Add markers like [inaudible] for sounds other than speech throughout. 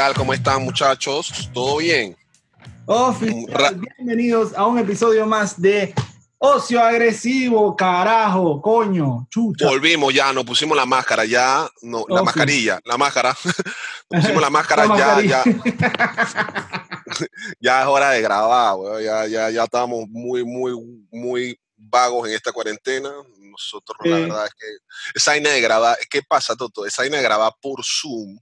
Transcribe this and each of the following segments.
tal? ¿Cómo están, muchachos? ¿Todo bien? Oficial, bienvenidos a un episodio más de Ocio Agresivo, carajo, coño, chucha. Volvimos ya, nos pusimos la máscara ya, no, la mascarilla, la máscara. Nos [laughs] pusimos la [laughs] máscara La ya, ya, [laughs] ya es hora de grabar, weón. Ya, ya, ya estamos muy, muy, muy vagos en esta cuarentena. Nosotros, la Sí. verdad es que esa vaina de grabar, ¿qué pasa, Toto? Esa vaina de grabar por Zoom,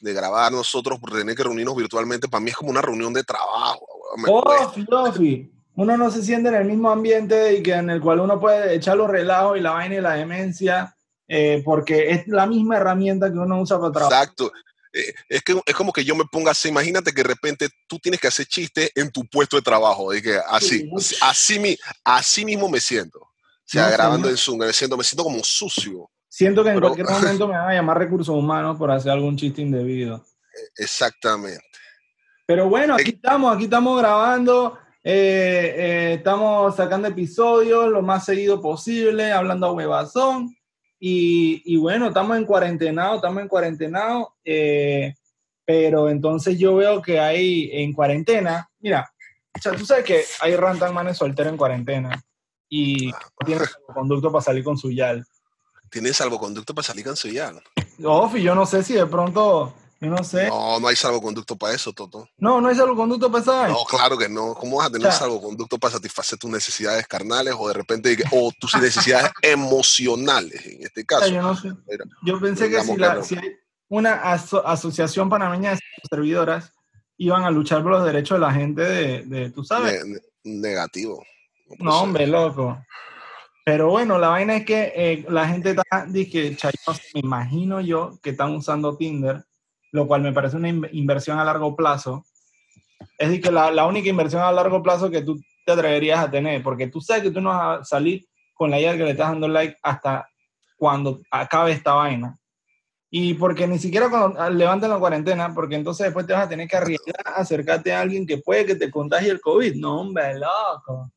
de grabar nosotros, por tener que reunirnos virtualmente, para mí es como una reunión de trabajo, weón. Me cuesta. Ofi, ofi. Uno no se siente en el mismo ambiente y que en el cual uno puede echar los relajos y la vaina y la demencia, eh, porque es la misma herramienta que uno usa para trabajar. Exacto. Eh, es, que, es como que yo me ponga así, imagínate que de repente tú tienes que hacer chistes en tu puesto de trabajo, de que así, Sí. así, así, así mismo me siento. O sea, No grabando ¿no? en Zoom, me siento, me siento como sucio. Siento que en Pero- cualquier [laughs] momento me van a llamar recursos humanos por hacer algún chiste indebido. Exactamente. Pero bueno, aquí Eh, estamos, aquí estamos grabando, eh, eh, estamos sacando episodios lo más seguido posible, hablando a huevazón. Y, y bueno, estamos en cuarentenado, estamos en cuarentenado, eh, pero entonces yo veo que hay en cuarentena, mira, o sea, tú sabes que hay rantan manes solteros en cuarentena y no tienen conducto para salir con su yal. ¿Tienes salvoconducto para salir cancellado? Ofi, yo no sé si de pronto, yo no sé. No, no hay salvoconducto para eso, Toto. No, no hay salvoconducto para vaina. No, claro que no. ¿Cómo vas a tener O sea- salvoconducto para satisfacer tus necesidades carnales o de repente, o tus necesidades [laughs] emocionales, en este O caso? sea, yo no sé. Mira, Yo pensé que si, la- que no. si hay una aso- asociación panameña de servidoras iban a luchar por los derechos de la gente de, de tú sabes. ne- ne- negativo. no, hombre, loco. Pero bueno, la vaina es que eh, la gente está, dije, chayos, me imagino yo que están usando Tinder, lo cual me parece una in- inversión a largo plazo. Es decir, que la, la única inversión a largo plazo que tú te atreverías a tener, porque tú sabes que tú no vas a salir con la idea que le estás dando like hasta cuando acabe esta vaina. Y porque ni siquiera cuando ah, la cuarentena, porque entonces después te vas a tener que arriesgar a acercarte a alguien que puede que te contagie el COVID. No, hombre, loco.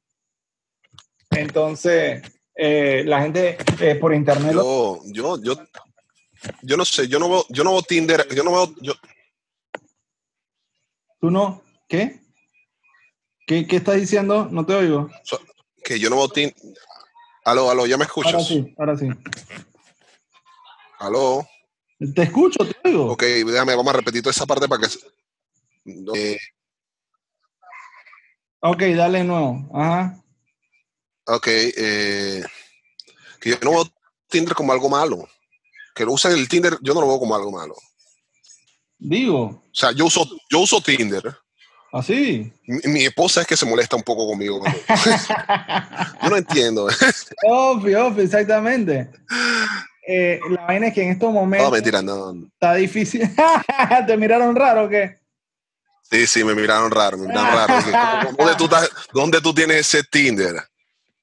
Entonces, eh, la gente eh, por internet... Yo, yo, yo, yo no sé, yo no veo, yo no veo Tinder, yo no veo, yo, ¿Tú no? ¿Qué? ¿Qué, qué estás diciendo? No te oigo. que yo no veo Tinder. Aló, aló, ¿ya me escuchas? Ahora sí, ahora sí. Aló. Te escucho, te oigo. Ok, déjame, vamos a repetir toda esa parte para que... Eh, Ok, dale de nuevo. Ajá. Ok, eh, que yo no veo Tinder como algo malo. Que lo usen el Tinder, yo no lo veo como algo malo. Digo, O sea, yo uso, yo uso Tinder. así. Mi, mi esposa es que se molesta un poco conmigo. [laughs] yo no entiendo. Obvio, obvio, exactamente. Eh, la vaina es que en estos momentos No, mentira, no. está difícil. [laughs] ¿Te miraron raro o qué? Sí, sí, me miraron raro, me miraron raro. Dije, [laughs] ¿cómo- ¿Dónde tú, estás- ¿Dónde tú tienes ese Tinder?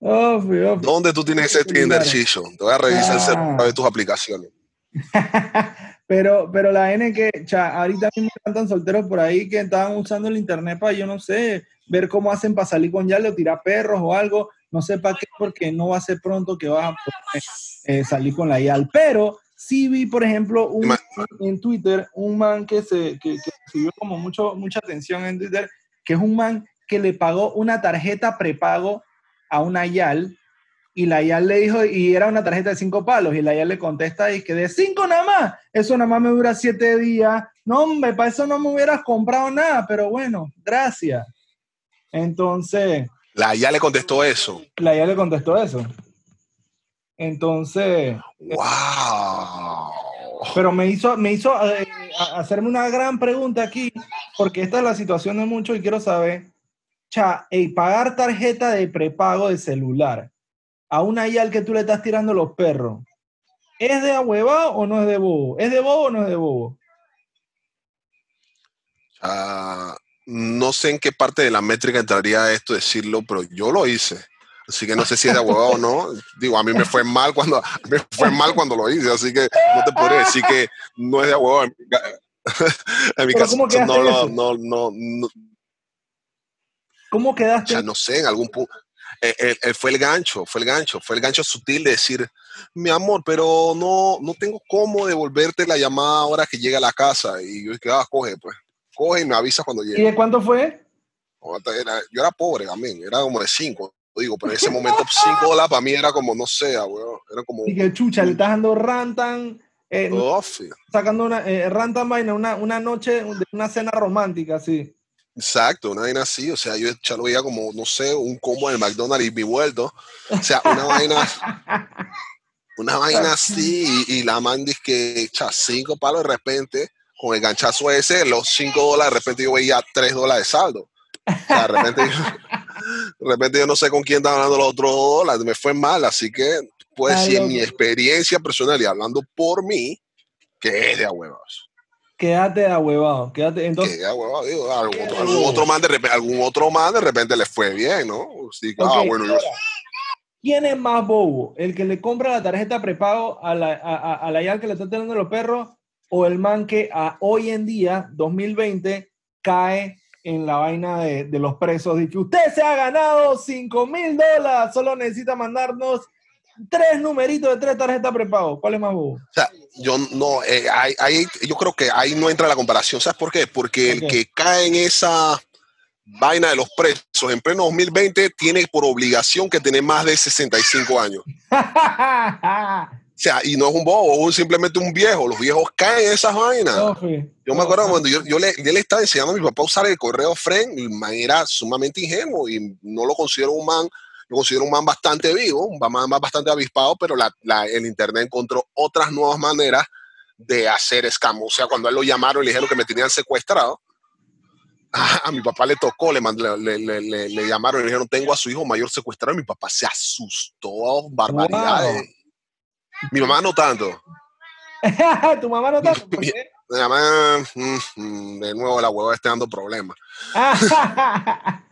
Obvio, obvio. ¿Dónde tú tienes ese Tinder? Te voy a revisar Ah. de tus aplicaciones. [laughs] pero, pero la N que, cha, ahorita mismo están solteros por ahí que estaban usando el internet para, yo no sé, ver cómo hacen para salir con Yale o tirar perros o algo. No sé para qué, porque no va a ser pronto que vas a poder eh, salir con la YAL. Pero sí vi, por ejemplo, un, en Twitter, un man que se que, que recibió como mucho, mucha atención en Twitter, que es un man que le pagó una tarjeta prepago a una YAL y la YAL le dijo, y era una tarjeta de cinco palos, y la YAL le contesta y que de cinco nada más, eso nada más me dura siete días. No, hombre, para eso no me hubieras comprado nada, pero bueno, gracias. Entonces, La ya le contestó eso. la YAL le contestó eso. Entonces, ¡Wow! pero me hizo, me hizo eh, hacerme una gran pregunta aquí, porque esta es la situación de muchos y quiero saber, cha, ey, pagar tarjeta de prepago de celular a una YAL que tú le estás tirando los perros, ¿es de ahuevado o no es de bobo? ¿Es de bobo o no es de bobo? Ah, no sé en qué parte de la métrica entraría esto decirlo, pero yo lo hice. Así que no sé si es de huevado o no. Digo, a mí me fue mal cuando me fue mal cuando lo hice, así que no te podría decir que no es de huevado. En mi, [laughs] caso, no, no, no, no, ¿Cómo quedaste? Ya no sé, en algún punto. Eh, eh, eh, fue el gancho, fue el gancho, fue el gancho sutil de decir, mi amor, pero no, no tengo cómo devolverte la llamada ahora que llega a la casa. Y yo dije, ah, coge, pues, coge y me avisa cuando llegue. ¿Y de cuánto fue? yo era pobre también, era como de cinco, digo, pero en ese momento cinco dólares para mí era como, no sé, weón, era como... Y que chucha, le estás dando rantan, eh, sacando una, rantan vaina, una, una noche, una cena romántica, sí. Exacto, una vaina así, o sea, yo ya lo veía como, no sé, un combo del McDonald's y mi vuelto, o sea, una vaina, una vaina así, y, la man dice que echa cinco palos de repente, con el ganchazo ese, los cinco dólares, de repente yo veía tres dólares de saldo. O sea, de repente, yo, de repente yo no sé con quién estaba hablando los otros dólares, me fue mal, así que, pues, si en mi experiencia personal y hablando por mí, que es de huevos. Quédate ahuevado, quédate. Entonces, Quédate ahuevado, digo, algún, otro, algún, otro man de repente, algún otro man de repente le fue bien, ¿no? Sí, ah, bueno, yo... ¿Quién es más bobo? ¿El que le compra la tarjeta prepago a la, a, a la YAL que le está teniendo los perros? ¿O el man que a, hoy en día, 2020, cae en la vaina de, de los presos? Y que usted se ha ganado 5 mil dólares, solo necesita mandarnos tres numeritos de tres tarjetas prepago. ¿Cuál es más bobo? O sea, yo no, eh, yo creo que ahí no entra la comparación. ¿Sabes por qué? Porque el que cae en esa vaina de los presos en pleno 2020 tiene por obligación que tener más de 65 años. [laughs] o sea, y no es un bobo, es simplemente un viejo. Los viejos caen en esas vainas. yo me acuerdo cuando yo, yo, le, le, estaba enseñando a mi papá a usar el correo Friend, el man era sumamente ingenuo y no lo considero un man lo considero un man bastante vivo, un man bastante avispado, pero la, el Internet encontró otras nuevas maneras de hacer escamo. O sea, cuando él lo llamaron y le dijeron que me tenían secuestrado, [laughs] a, mi papá le tocó, le, le, le, le, llamaron y le dijeron, tengo a su hijo mayor secuestrado. Y mi papá se asustó, barbaridades. Mi mamá no tanto. [laughs] ¿Tu mamá no tanto? Mi, mamá, mm, mm, de nuevo, la hueva está dando problemas. [laughs]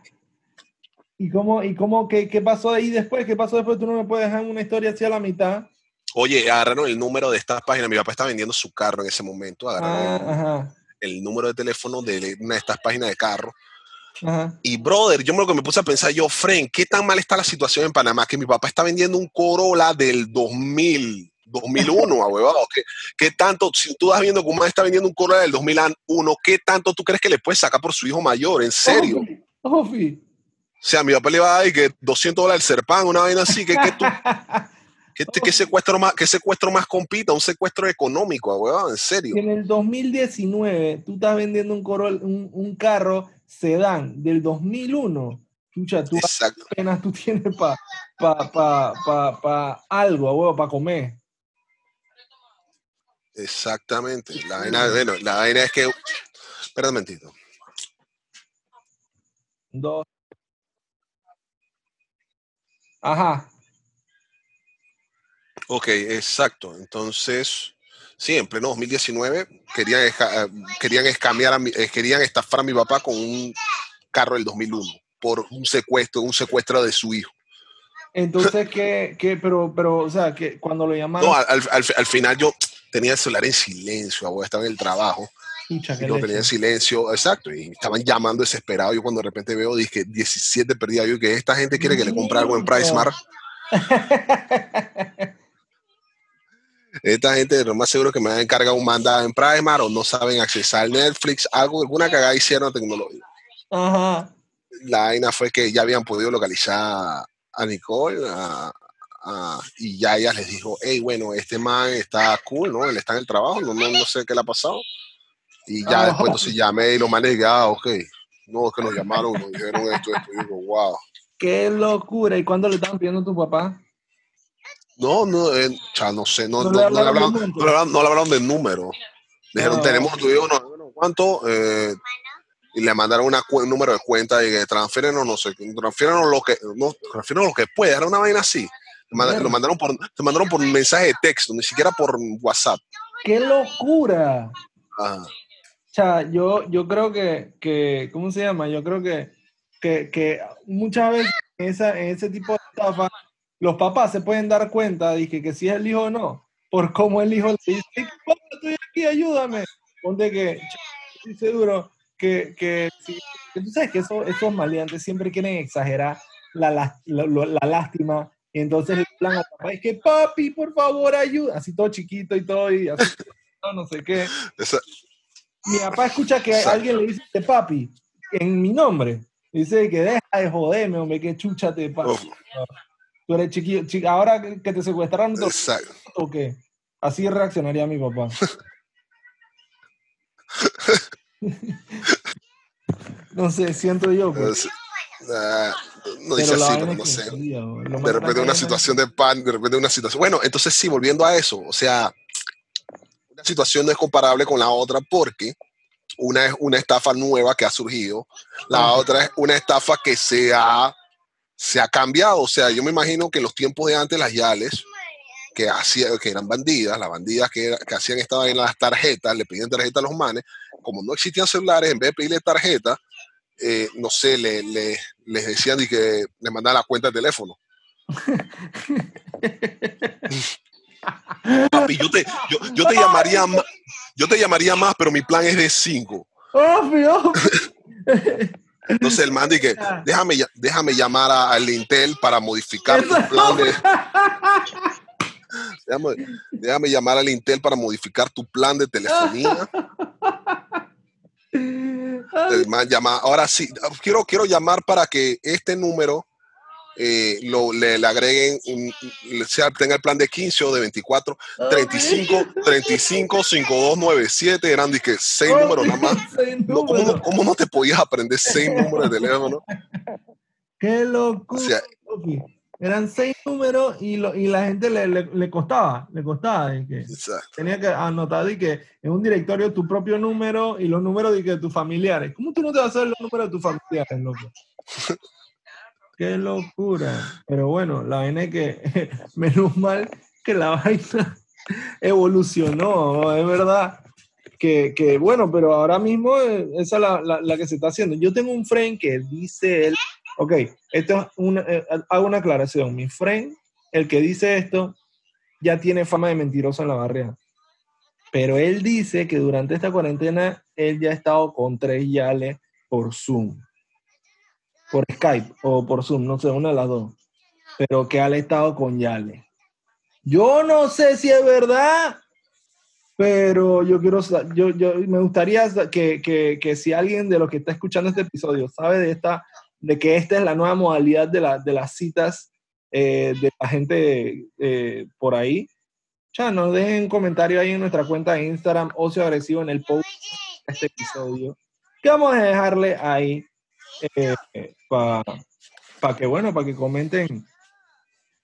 ¿Y cómo, y cómo qué, qué, pasó ahí después? ¿Qué pasó después? Tú no me puedes dejar una historia hacia la mitad. Oye, agarraron el número de estas páginas. Mi papá está vendiendo su carro en ese momento. Agarraron ah, el, número de teléfono de una de estas páginas de carro. Y brother, yo me lo que me puse a pensar yo, Fren, ¿qué tan mal está la situación en Panamá? Que mi papá está vendiendo un Corolla del 2000, 2001, abuelo. ¿Qué, ¿Qué, tanto, si tú vas viendo cómo está vendiendo un Corolla del 2001, ¿qué tanto tú crees que le puedes sacar por su hijo mayor? ¿En serio? Ofi. O sea, mi papá le va a dar que 200 dólares el serpán, una vaina así, que, que tú... [laughs] ¿Qué, secuestro más, ¿Qué secuestro más compita? Un secuestro económico, weón, en serio. En el 2019 tú estás vendiendo un, Corol, un, carro sedán del 2001. Chucha, tú apenas tú tienes para pa, pa, pa, pa, algo, weón, para comer. Exactamente. La vaina, bueno, la vaina es que... Espera un momentito. Dos. Ajá. Ok, exacto. Entonces, sí, en pleno 2019 querían, eh, querían a mi, eh, querían estafar a mi papá con un carro del 2001 por un secuestro, un secuestro de su hijo. Entonces, ¿qué, qué pero, pero, o sea, que cuando lo llamaron... No, al, al, final yo tenía el celular en silencio, estaba en el trabajo y no tenía silencio, exacto, y estaban llamando desesperado. Yo cuando de repente veo, dije 17 perdidas, yo que esta gente quiere que le compre algo en PriceMart. esta gente lo más seguro que me van a encargar un mandado en PriceMart o no saben accesar Netflix, algo, alguna cagada hicieron tecnología. Ajá. La vaina fue que ya habían podido localizar a Nicole y ya ella les dijo, hey, bueno, este man está cool, ¿no? Él está en el trabajo, no, no, no sé qué le ha pasado y ya después entonces llamé y lo manejé, ah, ok. No, es que nos llamaron, nos dijeron esto, esto. Y digo, wow. Qué locura. ¿Y cuándo le estaban pidiendo a tu papá? No, no, eh, ya no sé, no, no, no, le hablaron, no, le hablaron del número. Dijeron, tenemos tu hijo, no, ¿cuánto? Eh, y le mandaron una un número de cuenta y que transfierenos, no sé, transfierenos lo que, no, transfierenos lo que pueda, era una vaina así. Lo mandaron por, te mandaron por mensaje de texto, ni siquiera por WhatsApp. ¡Qué locura! Ajá. Sea, yo, yo creo que, que, ¿cómo se llama? Yo creo que, que, que muchas veces en, esa, en ese tipo de estafa, los papás se pueden dar cuenta de que, si es el hijo o no, por cómo el hijo le dice, papá, estoy aquí, ayúdame. Ponte que, dice duro, que, que, que, tú sabes que esos, esos maleantes siempre quieren exagerar la, la, la, lástima y entonces el plan papá es que papi, por favor, ayuda, así todo chiquito y todo y así, no, no sé qué. Mi papá escucha que alguien le dice papi en mi nombre. Dice que deja de joderme, hombre, que chucha te pasa. Tú eres chiquillo, ahora que te secuestraron, ¿o qué? Así reaccionaría mi papá. [laughs] no sé, siento yo. Pues. no dice así, pero no sé. de repente una situación de pan, de repente una situación. Bueno, entonces sí, volviendo a eso, o sea, situación no es comparable con la otra porque una es una estafa nueva que ha surgido, la otra es una estafa que se ha, se ha cambiado. O sea, yo me imagino que en los tiempos de antes las Yales, que, hacía, que eran bandidas, las bandidas que, que hacían estaban en las tarjetas, le piden tarjeta a los manes, como no existían celulares, en vez de pedirle tarjeta, eh, no sé, le, le, les decían y que le mandaban la cuenta de teléfono. [laughs] Papi, yo te, yo, yo te llamaría más, yo te llamaría más, pero mi plan es de 5. Obvio. Entonces el man dice, déjame, déjame llamar al Intel para modificar tu plan de... [laughs] déjame, déjame, llamar al Intel para modificar tu plan de telefonía. [laughs] El man llama, ahora sí, quiero, quiero llamar para que este número eh, lo, le, agreguen, un, sea, tenga el plan de 15 o de 24, 35, 35, 5297, eran de que 6 números nada más. ¿cómo, no, te podías aprender 6 números de teléfono? Qué locura. eran 6 números y, lo, y la gente le, le, costaba, le costaba. que tenía que anotar de que en un directorio tu propio número y los números de, que de tus familiares. ¿Cómo tú no te vas a saber los números de tus familiares, loco? [laughs] Qué locura. Pero bueno, la vaina es que, [laughs] menos mal que la vaina evolucionó, es verdad. Que, que, bueno, pero ahora mismo eh, esa es la, la, que se está haciendo. Yo tengo un friend que dice él, ok, esto es una, eh, hago una aclaración. Mi friend, el que dice esto, ya tiene fama de mentiroso en la barriada. Pero él dice que durante esta cuarentena él ya ha estado con tres yales por Zoom por Skype o por Zoom, no sé, una de las dos, pero que ha estado con Yale. Yo no sé si es verdad, pero yo quiero, yo, yo me gustaría que, que, que, si alguien de los que está escuchando este episodio sabe de esta, de que esta es la nueva modalidad de, la, de las citas eh, de la gente eh, por ahí, ya nos dejen un comentario ahí en nuestra cuenta de Instagram, Ocio Agresivo, en el post de este episodio, que vamos a dejarle ahí eh, para que, bueno, para que comenten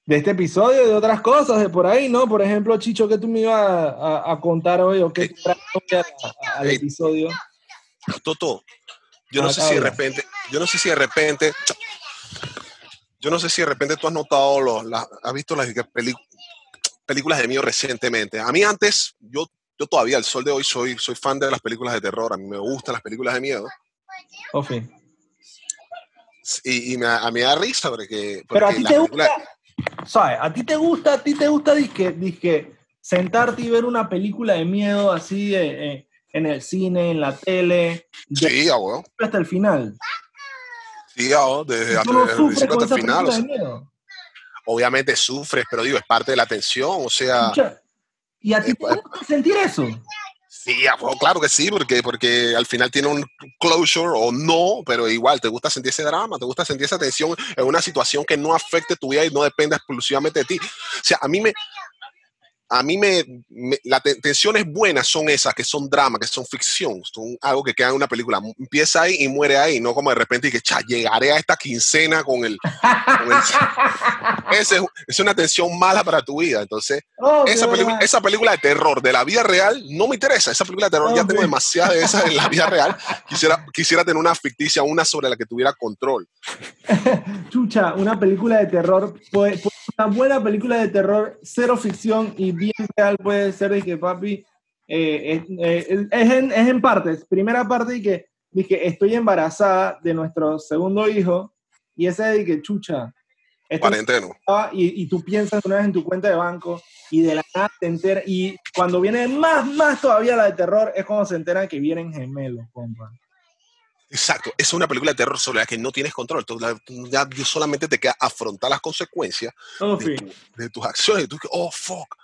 de este episodio y de otras cosas de por ahí, ¿no? Por ejemplo, Chicho, que tú me ibas a, contar hoy o qué al episodio. Toto, yo no sé si de repente, yo no sé si de repente, yo no sé si de repente tú has notado, los, has visto las películas de miedo recientemente. A mí antes, yo, yo todavía al sol de hoy soy, soy fan de las películas de terror, a mí me gustan las películas de miedo. Okay. Y, a mí me da risa porque... Pero a ti te gusta, ¿sabes? A ti te gusta, a ti te gusta, dije, sentarte y ver una película de miedo así eh, en el cine, en la tele. Sí, abuelo. Hasta el final. Sí, abuelo, desde hasta, el final. obviamente sufres, pero digo, es parte de la tensión, o sea... ¿Y a ti te gusta sentir eso? Sí, claro que sí, porque, porque al final tiene un closure o no, pero igual te gusta sentir ese drama, te gusta sentir esa tensión en una situación que no afecte tu vida y no dependa exclusivamente de ti. O sea, a mí me, a mí me, las tensiones buenas son esas, que son drama, que son ficción, son algo que queda en una película. Empieza ahí y muere ahí, no como de repente y que cha, llegaré a esta quincena con el... [laughs] es, es, una tensión mala para tu vida. Entonces, oh, esa, película, esa película de terror de la vida real no me interesa. Esa película de terror ya tengo demasiadas de esas en la vida real. [laughs] Quisiera, quisiera tener una ficticia, una sobre la que tuviera control. [laughs] Chucha, una película de terror, pues, una buena película de terror, cero ficción y bien real puede ser de que papi, eh, es, en, es, en, partes. Primera parte, y que estoy embarazada de nuestro segundo hijo, y ese de que chucha. Cuarenteno. Y, y, tú piensas una vez en tu cuenta de banco, y de la nada te enteras, y cuando viene más, más todavía la de terror, es cuando se enteran que vienen gemelos, compa. Exacto, es una película de terror sobre la que no tienes control. Tú, ya solamente te queda afrontar las consecuencias oh, de, tus acciones. Y tú, oh, fuck,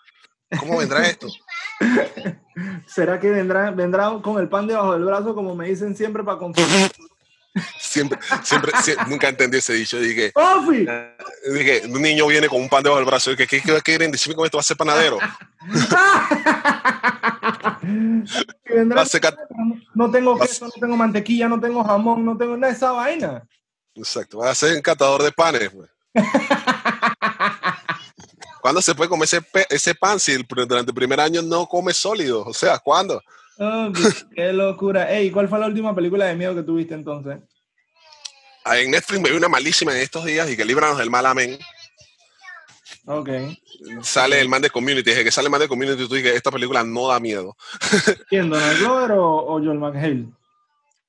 ¿cómo vendrá esto? [laughs] ¿Será que vendrá, vendrá con el pan debajo del brazo, como me dicen siempre, para confundir? Siempre, siempre, nunca entendí ese dicho. Dije, [laughs] eh, dije, un niño viene con un pan debajo del brazo. Dije, ¿qué, qué quieren decirme cómo esto va a ser panadero? [laughs] no tengo queso, no tengo mantequilla, no tengo jamón, no tengo nada de esa vaina. Exacto, va a ser encantador de panes. [laughs] ¿Cuándo se puede comer ese, ese pan si durante el primer año no come sólido? O sea, ¿cuándo? Oh, qué locura. Ey, ¿cuál fue la última película de miedo que tuviste entonces? Ah, en Netflix me vi una malísima en estos días y que líbranos del mal amén. Ok. Sale el man de Community, es que sale el man de Community y tú dices, esta película no da miedo. [laughs] ¿Quién, Donald Glover o, o Joel McHale?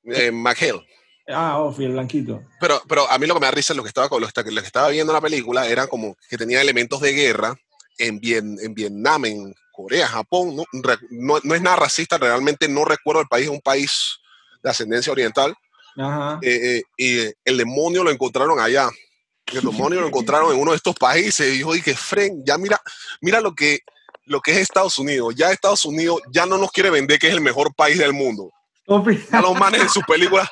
Eh, McHale. Ah, Ofi, el blanquito. Pero, pero a mí lo que me da risa es lo que estaba, lo, lo que estaba viendo la película era como que tenía elementos de guerra en, en Vietnam, en Corea, Japón. ¿no? No, es nada racista, realmente no recuerdo el país, es un país de ascendencia oriental. Ajá. Eh, eh, y el demonio lo encontraron allá el demonio lo encontraron en uno de estos países y dijo, que Fren, ya mira, mira lo que, lo que es Estados Unidos. Ya Estados Unidos ya no nos quiere vender que es el mejor país del mundo. Ya los manes en sus películas,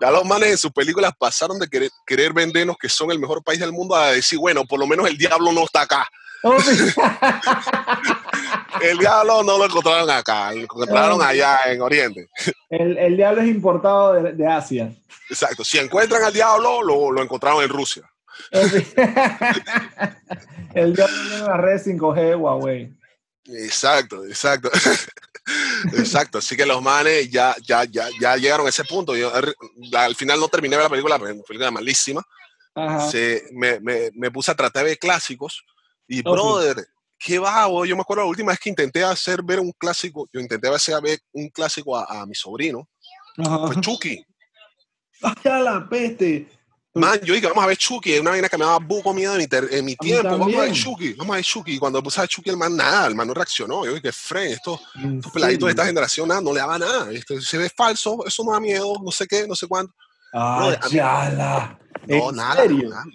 ya los manes en sus películas pasaron de querer, querer vendernos que son el mejor país del mundo a decir, bueno, por lo menos el diablo no está acá. [laughs] el diablo no lo encontraron acá, lo encontraron allá en Oriente. El, el diablo es importado de, de, Asia. Exacto, si encuentran al diablo, lo, lo encontraron en Rusia. [laughs] el diablo en la red 5G de Huawei. Exacto, exacto. [laughs] Exacto, así que los manes ya, ya, ya, ya llegaron a ese punto. Yo, al final no terminé de la película, pero la película malísima. Se, me, me, me, puse a tratar de ver clásicos y, brother, qué vago. Yo me acuerdo la última vez que intenté hacer ver un clásico, yo intenté hacer ver un clásico a, a mi sobrino, fue Chucky. [laughs] Vaya la peste. Man, yo dije, vamos a ver Chucky, una vaina que me daba buco miedo en mi, en mi tiempo, vamos a ver Chucky, vamos a ver Chucky. Y cuando puse a Chucky, el man nada, el man no reaccionó. Yo dije, Fren, estos, estos peladitos de esta generación nada, no le daba nada. Esto, se ve falso, eso no da miedo, no sé qué, no sé cuánto. Ah, no, no, nada,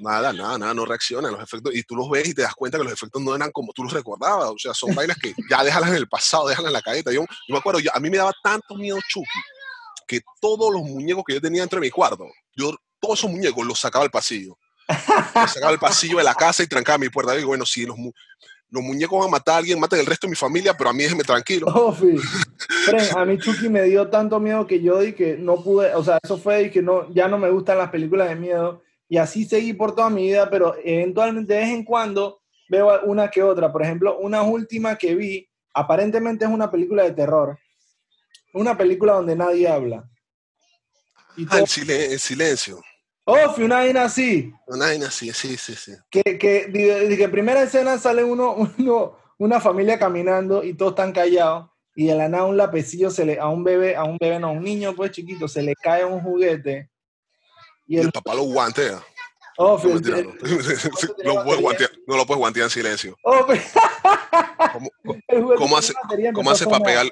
nada, nada, nada, no reaccionan los efectos. Y tú los ves y te das cuenta que los efectos no eran como tú los recordabas. O sea, son vainas que ya déjalas en el pasado, déjalas en la cadeta. Yo, yo me acuerdo, yo, a mí me daba tanto miedo Chucky que todos los muñecos que yo tenía dentro de mi cuarto, yo todos esos muñecos los sacaba al pasillo. Los sacaba al pasillo de la casa y trancaba mi puerta. Y digo, bueno, si los, los muñecos van a matar a alguien, maten el resto de mi familia, pero a mí déjeme tranquilo. Oh, [laughs] a mí Chucky me dio tanto miedo que yo di que no pude, o sea, eso fue y que no, ya no me gustan las películas de miedo. Y así seguí por toda mi vida, pero eventualmente de vez en cuando veo una que otra. Por ejemplo, una última que vi, aparentemente es una película de terror. Una película donde nadie habla. Y ah, el silencio. Oh, una vaina así. Una vaina así, sí, sí, sí. Que, que, de, que primera escena sale uno, uno, una familia caminando y todos están callados y de la nada un lapecillo se le, a un bebé, a un bebé, no, a un niño pues chiquito, se le cae un juguete. Y el, papá lo guantea. Oh, no, [laughs] lo puedes guantear, no lo puedes guantear en silencio. Oh, [laughs] ¿Cómo, cómo, hace, cómo hace para pegar?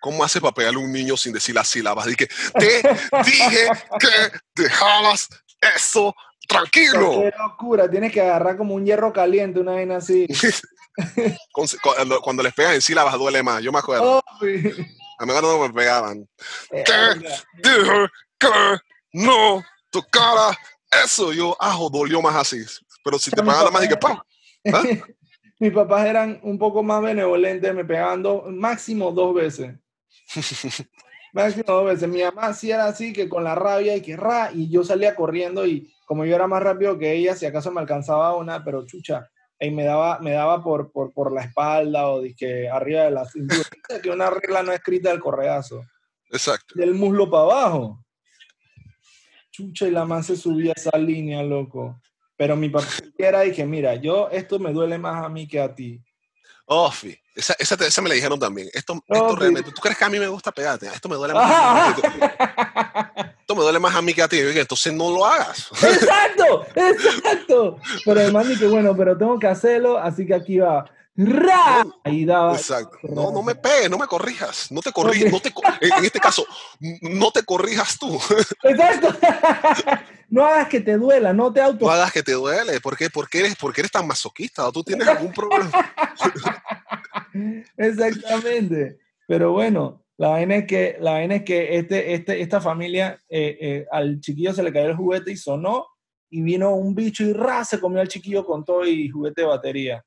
¿Cómo hace para pegarle a un niño sin decir las sílabas? Dije, te dije que dejabas eso, tranquilo. Qué locura, tienes que agarrar como un hierro caliente, una vaina así. [laughs] cuando, les pegan en sílabas duele más, yo me acuerdo. A mí no me pegaban. Eh, ¿Qué dije que no tocara eso? Yo, ajo, dolió más así. Pero si te pegaban más, dije, pa. ¿Ah? [laughs] Mis papás eran un poco más benevolentes, me pegaban máximo dos veces. [laughs] máximo dos veces. Mi mamá sí era así, que con la rabia y que ra, y yo salía corriendo y como yo era más rápido que ella, si acaso me alcanzaba una, pero chucha, y me daba, me daba por, por, por la espalda o que arriba de la cintura, [laughs] que una regla no escrita del correazo. Exacto. Del muslo para abajo. Chucha, y la man se subía esa línea, loco. Pero mi papá era, dije, mira, yo esto me duele más a mí que a ti. Oh, esa, esa, esa, me la dijeron también. Esto, esto realmente, ¿tú crees que a mí me gusta pegarte? Esto me duele más. esto me duele más a mí que a ti. Entonces no lo hagas. [laughs] Exacto, exacto. Pero además que bueno, pero tengo que hacerlo, así que aquí va. ¡Ra! Ahí daba. Exacto. No, no me pegues, no me corrijas. No te corrijas. No te, en este caso, no te corrijas tú. [laughs] Exacto. [laughs] No hagas que te duela, no te auto. No hagas que te duele. ¿Por qué? Porque eres, porque eres tan masoquista. ¿O tú tienes algún problema? [laughs] Exactamente. Pero bueno, la vaina es que, la vaina es que este, este, esta familia, eh, eh, al chiquillo se le cayó el juguete y sonó, y vino un bicho y ra, se comió al chiquillo con todo y juguete de batería.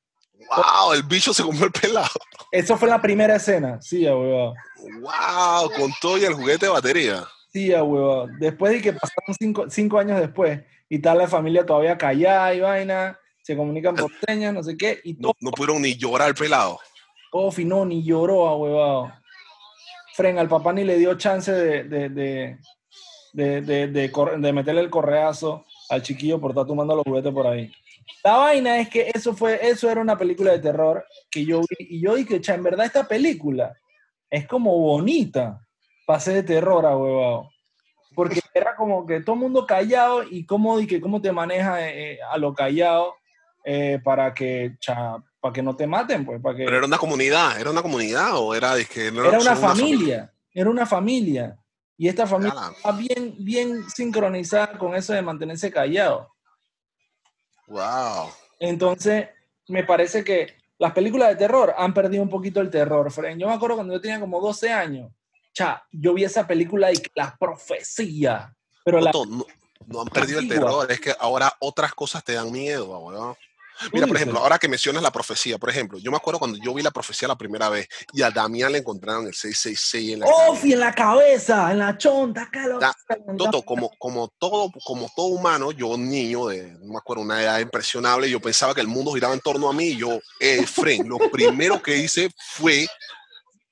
¡Wow! El bicho se comió el pelado. Eso fue la primera escena, sí, huevón. ¡Wow! Con todo y el juguete de batería. Sí, huevón. Después de que pasaron cinco, cinco, años después y tal la familia todavía callada y vaina, se comunican por [laughs] señas, no sé qué. Y no, no pudieron ni llorar el pelado. Oh, no, ni lloró, a huevado. Fren, al papá ni le dio chance de, de, de, de, de meterle el correazo al chiquillo por estar tomando los juguetes por ahí. La vaina es que eso fue, eso era una película de terror que yo vi y yo dije, en verdad esta película es como bonita pasé de terror a huevado. Porque era como que todo el mundo callado y cómo, y que cómo te maneja eh, eh, a lo callado eh, para que para que no te maten, pues. Para que... Pero era una comunidad, era una comunidad o era que era una familia, era una familia. Y esta familia está bien, bien sincronizada con eso de mantenerse callado. Wow. Entonces, me parece que las películas de terror han perdido un poquito el terror, Fren. Yo me acuerdo cuando yo tenía como 12 años, cha, yo vi esa película y la profecía. Pero la, no, han perdido el terror, es que ahora otras cosas te dan miedo, weón. Mira, por ejemplo, ahora que mencionas la profecía, por ejemplo, yo me acuerdo cuando yo vi la profecía la primera vez y a Damián le encontraron el 666 en la ¡Oh, en la cabeza! En la chonta, acá Toto, como, como, todo, como todo humano, yo niño de, no me acuerdo, una edad impresionable, yo pensaba que el mundo giraba en torno a mí y yo, eh, Fren, lo primero que hice fue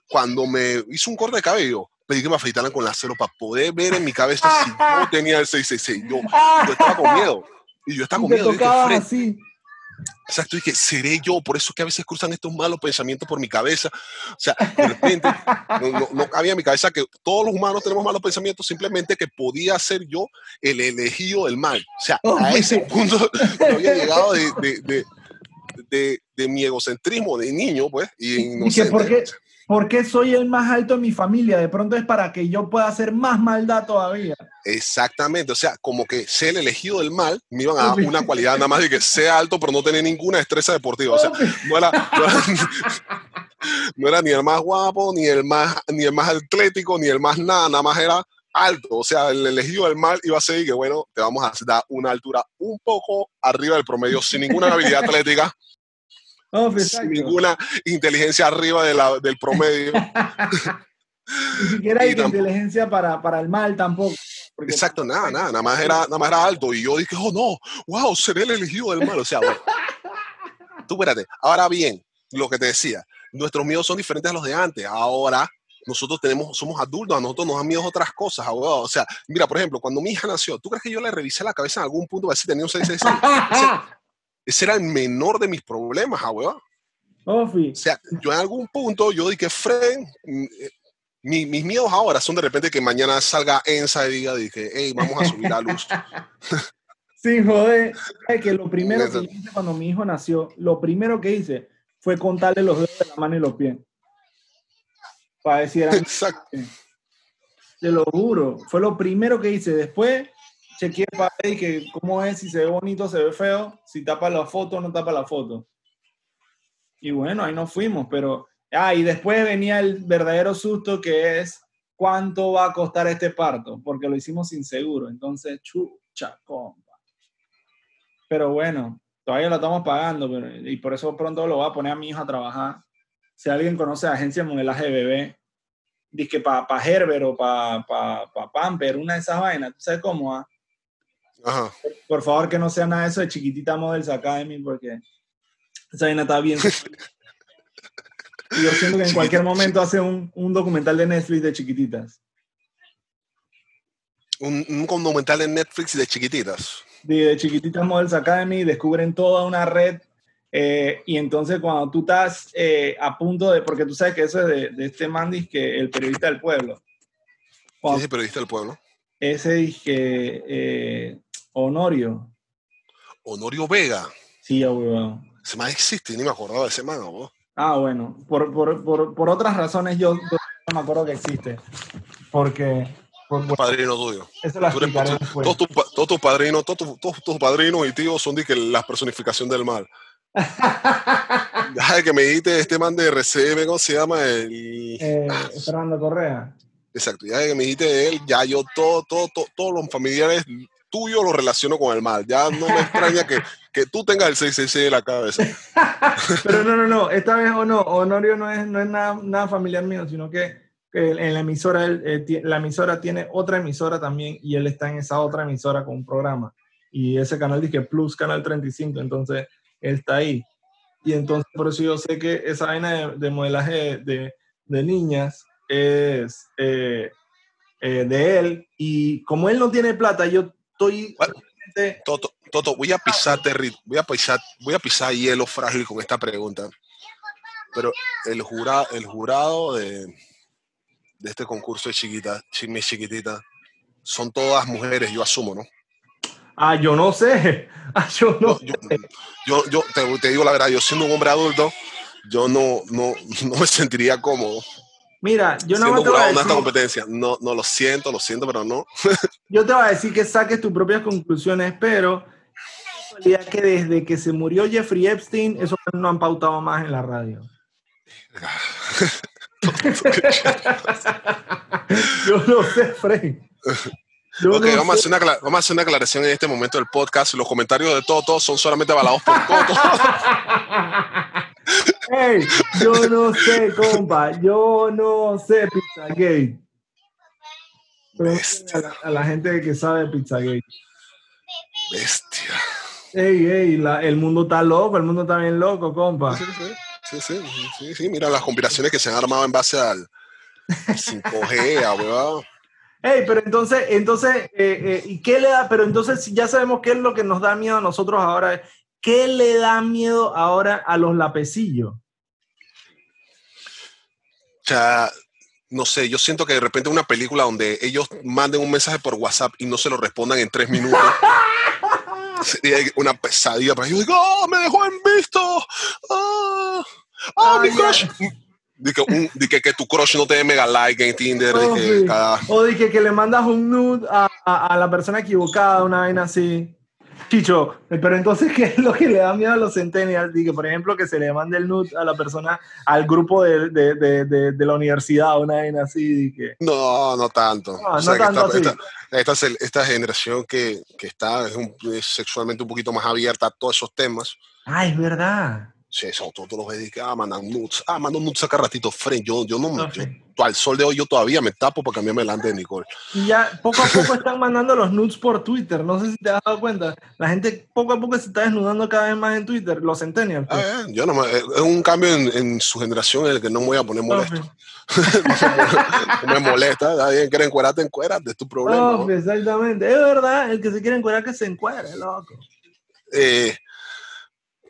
cuando me hizo un corte de cabello, pedí que me afeitaran con la cero para poder ver en mi cabeza si yo [laughs] tenía el 666. Yo, yo estaba con miedo. Y yo estaba con miedo. así. Exacto, y que seré yo, por eso que a veces cruzan estos malos pensamientos por mi cabeza. O sea, de repente, no, no, había en mi cabeza que todos los humanos tenemos malos pensamientos, simplemente que podía ser yo el elegido del mal. O sea, a ese punto había llegado de, de, de, de, mi egocentrismo de niño, pues, y inocente. ¿Y por porque soy el más alto en mi familia? De pronto es para que yo pueda hacer más maldad todavía. Exactamente, o sea, como que ser el elegido del mal me iban a dar una cualidad nada más de que sea alto, pero no tener ninguna destreza deportiva. O sea, no era, [laughs] no era, ni el más guapo, ni el más, ni el más atlético, ni el más nada, nada más era alto. O sea, el elegido del mal iba a ser que, bueno, te vamos a dar una altura un poco arriba del promedio, sin ninguna habilidad atlética sin ninguna inteligencia arriba de la, del promedio. [laughs] Ni siquiera hay inteligencia para, para, el mal tampoco. Exacto, nada, nada, nada más, era, nada más era alto. Y yo dije, oh no, wow, seré el elegido del mal. O sea, [laughs] tú espérate. Ahora bien, lo que te decía, nuestros miedos son diferentes a los de antes. Ahora nosotros tenemos, somos adultos, a nosotros nos dan miedo otras cosas, O sea, mira, por ejemplo, cuando mi hija nació, ¿tú crees que yo le revisé la cabeza en algún punto para ver si tenía un 666? Ese era el menor de mis problemas, ah, O sea, yo en algún punto yo dije, Fren, mm, eh, mis miedos ahora son de repente que mañana salga Ensa y diga, dije, hey, vamos a subir la luz. [laughs] sí, joder. Es que lo primero que hice cuando mi hijo nació, lo primero que hice fue contarle los dedos de la mano y los pies. Para decir, [laughs] Exacto. Te lo juro, fue lo primero que hice. Después chequeé para ver que cómo es, si se ve bonito, se ve feo, si tapa la foto no tapa la foto. Y bueno, ahí nos fuimos, pero... Ah, y después venía el verdadero susto que es cuánto va a costar este parto, porque lo hicimos sin seguro. Entonces, chucha, compa. Pero bueno, todavía lo estamos pagando, y por eso pronto lo voy a poner a mi hijo a trabajar. Si alguien conoce agencia de modelaje de bebé, dice que para pa Gerber o para pa, pa Pamper, una de esas vainas, ¿tú sabes cómo? Ah? Por, favor, que no sea nada de eso de Chiquitita Models Academy, porque esa vaina está bien. [laughs] yo siento que en cualquier momento hace un, un, documental de Netflix de chiquititas. Un, un documental de Netflix de chiquititas. De, de Chiquititas Models Academy, descubren toda una red Eh, y entonces cuando tú estás eh, a punto de, porque tú sabes que eso es de, este man, que el periodista del pueblo. ¿Quién es el periodista del pueblo? Ese eh, Honorio. Honorio Vega. Sí, abuelo. Ese man existe, ni me acordaba de ese man, ¿no? Ah, bueno, por, por, por, por otras razones yo, no me acuerdo que existe. Porque... Por, padrino tuyo. Eso lo Todos tus tu padrinos, todos tus padrinos y tíos son de que la personificación del mal. [laughs] ya que me dijiste este man de RCM, ¿cómo se llama? El... Eh, Fernando Correa. Exacto, ya que me dijiste de él, ya yo todo, todo, todos los familiares tuyos los relaciono con el mal. Ya no me extraña que, que tú tengas el 666 de la cabeza. [laughs] Pero no, no, no, esta vez o no, Honorio no es, no es nada, familiar mío, sino que en la emisora, la emisora tiene otra emisora también y él está en esa otra emisora con un programa. Y ese canal dice Plus Canal 35, entonces él está ahí. Y entonces por eso yo sé que esa vaina de, modelaje de, de, niñas es eh, eh, de él. Y como él no tiene plata, yo estoy... Toto, Toto, voy a pisar voy a pisar, voy a pisar hielo frágil con esta pregunta. Pero el jurado, el jurado de, de este concurso de chiquita, mis chiquitita, son todas mujeres, yo asumo, ¿no? Ah, yo no sé. [laughs] Ah, yo no, yo, yo, te, digo la verdad, yo siendo un hombre adulto, yo no, no, no me sentiría cómodo. Mira, yo no me voy a decir, esta competencia. No, no lo siento, lo siento, pero no. [laughs] yo te voy a decir que saques tus propias conclusiones, pero que desde que se murió Jeffrey Epstein, eso no han pautado más en la radio. [laughs] Yo no sé, Frank. ok, vamos, a hacer una, vamos a hacer una aclaración en este momento del podcast. Los comentarios de Toto son solamente avalados por Toto. [laughs] hey, yo no sé, compa. Yo no sé Pizzagate. Pero a, la, gente que sabe Pizzagate. Bestia. Ey, ey, el mundo está loco, el mundo está bien loco, compa. Sí, sí, sí, sí, sí, sí. Mira las conspiraciones que se han armado en base al, 5G, weón. Hey, pero entonces, entonces, eh, eh, ¿y qué le da? Pero entonces ya sabemos qué es lo que nos da miedo a nosotros ahora. ¿Qué le da miedo ahora a los lapecillos? O sea, no sé, yo siento que de repente una película donde ellos manden un mensaje por WhatsApp y no se lo respondan en tres minutos. [laughs] sería una pesadilla para ellos. Digo, ¡oh, me dejó en visto! ¡Oh, oh mi crush! de que, que, tu crush no te dé mega like en Tinder. O de que, le mandas un nude a, a, la persona equivocada, una vaina así. Chicho, pero entonces, ¿qué es lo que le da miedo a los centennials? que por ejemplo, que se le mande el nude a la persona, al grupo de, de, de, de la universidad, una vaina así. Que... No, no tanto. No, no tanto esta, esta, esta, generación que, que está es, un, es sexualmente un poquito más abierta a todos esos temas. Ah, es verdad. Sí, eso todos los ves que ah, mandan nudes, ah, mando nudes acá ratito, friend. Yo, yo no, yo, al sol de hoy yo todavía me tapo para cambiarme delante de Nicole. Y ya poco a poco están mandando los nudes por Twitter, no sé si te has dado cuenta. La gente poco a poco se está desnudando cada vez más en Twitter, los centennials. Pues. Ah, yo no, es un cambio en, su generación en el que no me voy a poner molesto. [laughs] no me molesta, alguien quiere encuerarte, encuerate, es tu problema. Exactamente, es verdad, el que se quiere encuerar que se encuere, loco. Eh,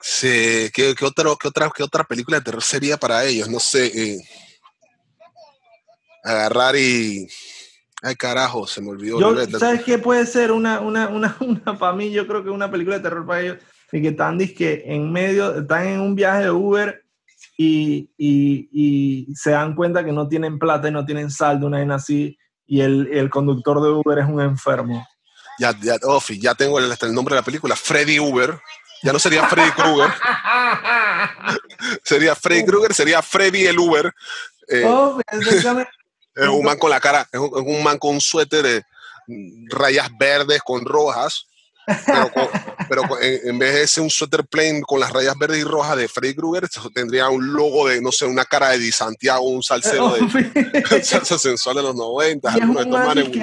Sí, ¿qué, qué, otra, qué, otra, película de terror sería para ellos? No sé. Eh, agarrar y. Ay, carajo, se me olvidó. ¿Sabes qué puede ser una, una, una, [laughs] una, para mí? Yo creo que una película de terror para ellos. Y que están que en medio, están en un viaje de Uber y, y, y, se dan cuenta que no tienen plata y no tienen saldo, una vez así, y el, el conductor de Uber es un enfermo. Ya, ya, ya tengo el, el nombre de la película, Freddy Uber. Ya no sería Freddy Krueger. sería Freddy Krueger, sería Freddy el Uber. Eh, oh, es un man con la cara, es un, man con un suéter de rayas verdes con rojas. Pero, en, vez de ser un suéter plain con las rayas verdes y rojas de Freddy Krueger, tendría un logo de, no sé, una cara de Di Santiago, un salsero de [laughs] salsa sensual de los 90. Es un, man que,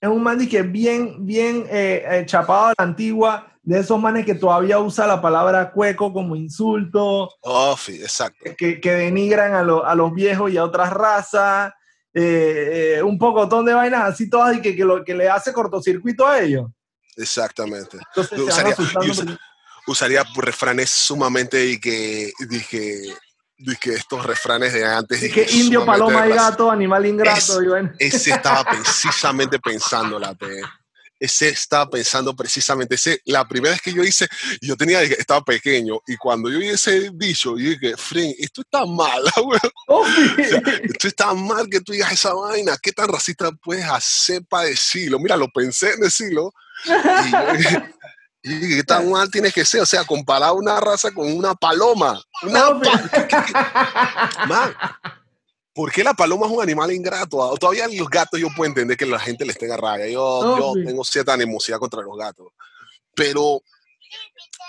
es un man que bien, bien eh, eh, chapado a la antigua, de esos manes que todavía usa la palabra cueco como insulto. Oh, sí, exacto. Que, que denigran a, a, los viejos y a otras razas. Eh, eh, un pocotón de vainas así todas y que, que, lo, que le hace cortocircuito a ellos. Exactamente. usaría refranes sumamente y que dije que estos refranes de antes. que indio, paloma y gato, animal ingrato. ese estaba [laughs] precisamente pensando la ese estaba pensando precisamente, ese, la primera vez que yo hice, yo tenía, estaba pequeño, y cuando yo hice ese dicho, yo dije, Fren, esto está mal, [laughs] esto está mal que tú digas esa vaina, ¿qué tan racista puedes hacer para decirlo? Mira, lo pensé en decirlo, y, qué tan mal tienes que ser, o sea, comparar una raza con una paloma. Una [laughs] ¿Por qué la paloma es un animal ingrato? Ah, todavía los gatos yo puedo entender que la gente les tenga rabia. Yo, yo tengo cierta animosidad contra los gatos. Pero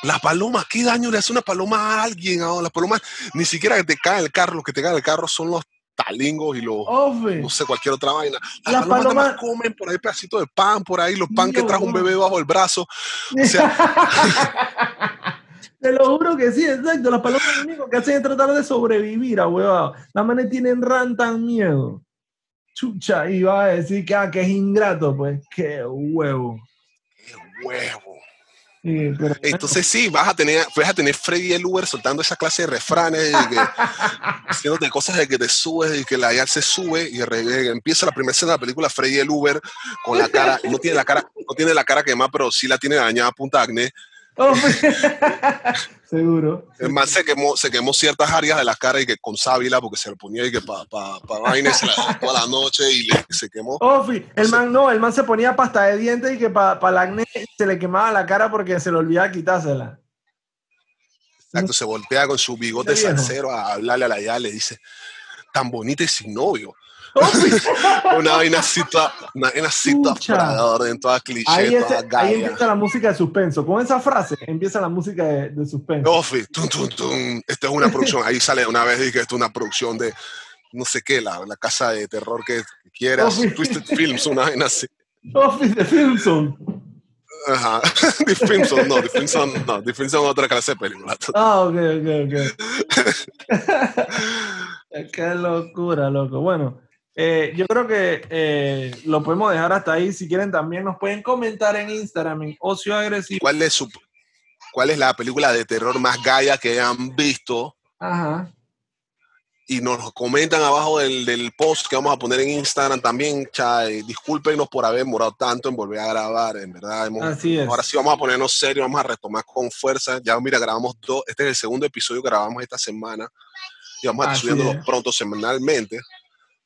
la paloma, ¿qué daño le hace una paloma a alguien? Ah, la paloma, ni siquiera que te cae el carro, los que te caen el carro son los talingos y los, no sé, cualquier otra vaina. Las, palomas, comen por ahí pedacitos de pan, por ahí los pan que trajo un bebé bajo el brazo. O sea, [laughs] Te lo juro que sí, exacto. Las palomas lo único que hacen es tratar de sobrevivir, a huevado. Las manes tienen ran tan miedo. Chucha, y va a decir que, ah, que es ingrato, pues. Qué huevo. Qué huevo. Entonces sí, vas a tener, vas a tener Freddy el Uber soltando esa clase de refranes, y que, [laughs] haciéndote cosas de que te subes y que la ya se sube y empieza la primera escena de la película Freddy el Uber con la cara, no tiene la cara, no tiene la cara quemada, pero sí la tiene dañada a punta acné Oh, [laughs] seguro. El man se quemó, se quemó ciertas áreas de la cara y que con sábila porque se lo ponía y que para pa, pa vaina se la toda la noche y se quemó. Oh, el man no, el man se ponía pasta de dientes y que para pa la acné se le quemaba la cara porque se le olvidaba quitársela. Exacto, se voltea con su bigote salsero a hablarle a la ya, le dice, tan bonita y sin novio. Una vaina cita, una vaina cita en toda cliché, ahí, ahí, empieza la música de suspenso. Con esa frase empieza la música de, de suspenso. Ofi, tum, tum, tum. Esta es una producción. Ahí sale una vez dije, esto es una producción de no sé qué, la, la casa de terror que quieras. Twisted Films, una vaina así. Office de Filmson. Ajá, [laughs] The Filmson, no, The Filmson, no, The Filmson otra clase de película. Ah, ok, ok, ok. [laughs] [laughs] Qué locura, loco. Bueno, eh, yo creo que eh, lo podemos dejar hasta ahí. Si quieren, también nos pueden comentar en Instagram en Ocio Agresivo. ¿Cuál es, su, cuál es la película de terror más gaya que han visto? Ajá. Y nos comentan abajo del, del post que vamos a poner en Instagram también. Chay, discúlpenos por haber morado tanto en volver a grabar, en verdad. Así es. Ahora sí vamos a ponernos serios, vamos a retomar con fuerza. Ya, mira, grabamos dos. Este es el segundo episodio que grabamos esta semana. Y vamos a estar subiéndolo pronto semanalmente.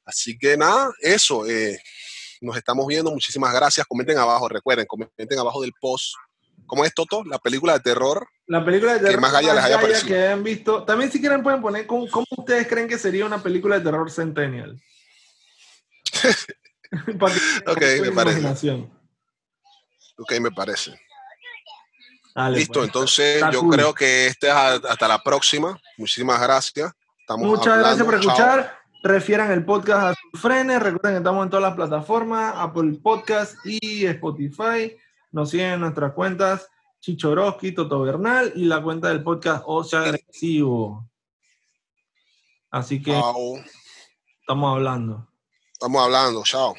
Así que nada, eso. Eh, nos estamos viendo. Muchísimas gracias. Comenten abajo, recuerden, comenten abajo del post. ¿Cómo es Toto? La película de terror. La película de terror que más les haya parecido. que han visto. También si quieren pueden poner cómo, ustedes creen que sería una película de terror centennial. [laughs] ok, me parece. Ok, me parece. Listo, pues, entonces yo creo que este es hasta la próxima. Muchísimas gracias. Muchas gracias por escuchar refieran el podcast a sus frenes. Recuerden que estamos en todas las plataformas, Apple Podcast y Spotify. Nos siguen en nuestras cuentas Chichoroski, Toto Bernal y la cuenta del podcast Ocean Agresivo. Así que estamos hablando. Estamos hablando, chao.